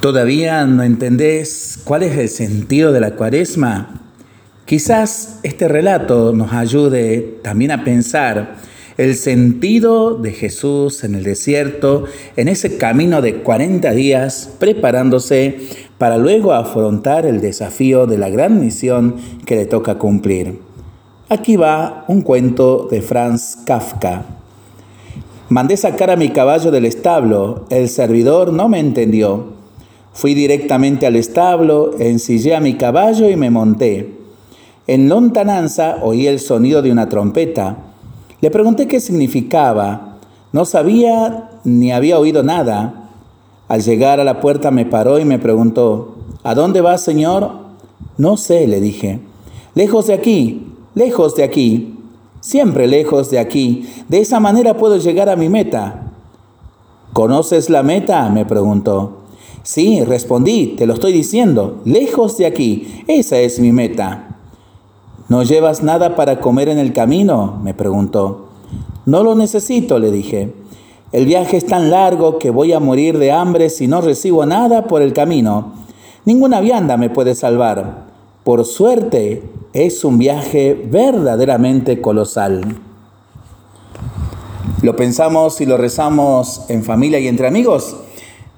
¿Todavía no entendés cuál es el sentido de la cuaresma? Quizás este relato nos ayude también a pensar el sentido de Jesús en el desierto, en ese camino de 40 días, preparándose para luego afrontar el desafío de la gran misión que le toca cumplir. Aquí va un cuento de Franz Kafka. Mandé sacar a mi caballo del establo, el servidor no me entendió. Fui directamente al establo, ensillé a mi caballo y me monté. En lontananza oí el sonido de una trompeta. Le pregunté qué significaba. No sabía ni había oído nada. Al llegar a la puerta me paró y me preguntó, ¿A dónde vas, señor? No sé, le dije. Lejos de aquí, lejos de aquí, siempre lejos de aquí. De esa manera puedo llegar a mi meta. ¿Conoces la meta? me preguntó. Sí, respondí, te lo estoy diciendo, lejos de aquí, esa es mi meta. ¿No llevas nada para comer en el camino? me preguntó. No lo necesito, le dije. El viaje es tan largo que voy a morir de hambre si no recibo nada por el camino. Ninguna vianda me puede salvar. Por suerte, es un viaje verdaderamente colosal. ¿Lo pensamos y lo rezamos en familia y entre amigos?